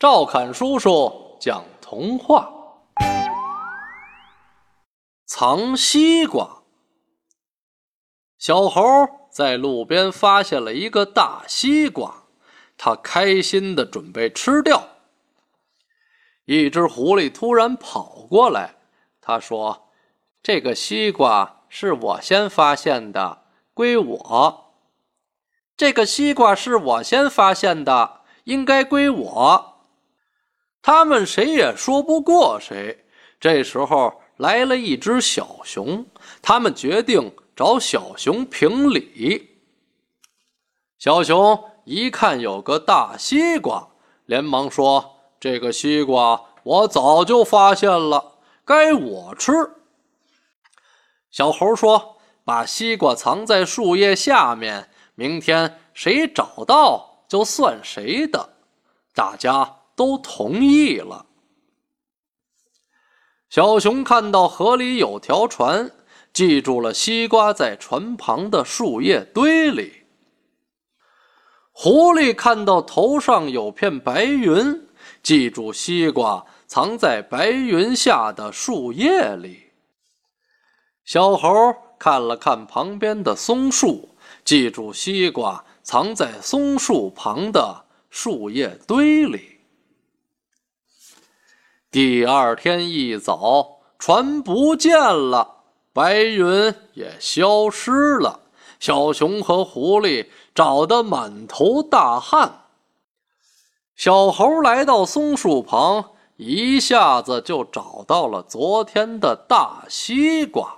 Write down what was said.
赵侃叔叔讲童话：藏西瓜。小猴在路边发现了一个大西瓜，他开心的准备吃掉。一只狐狸突然跑过来，他说：“这个西瓜是我先发现的，归我。这个西瓜是我先发现的，应该归我。”他们谁也说不过谁。这时候来了一只小熊，他们决定找小熊评理。小熊一看有个大西瓜，连忙说：“这个西瓜我早就发现了，该我吃。”小猴说：“把西瓜藏在树叶下面，明天谁找到就算谁的。”大家。都同意了。小熊看到河里有条船，记住了西瓜在船旁的树叶堆里。狐狸看到头上有片白云，记住西瓜藏在白云下的树叶里。小猴看了看旁边的松树，记住西瓜藏在松树旁的树叶堆里。第二天一早，船不见了，白云也消失了。小熊和狐狸找得满头大汗。小猴来到松树旁，一下子就找到了昨天的大西瓜。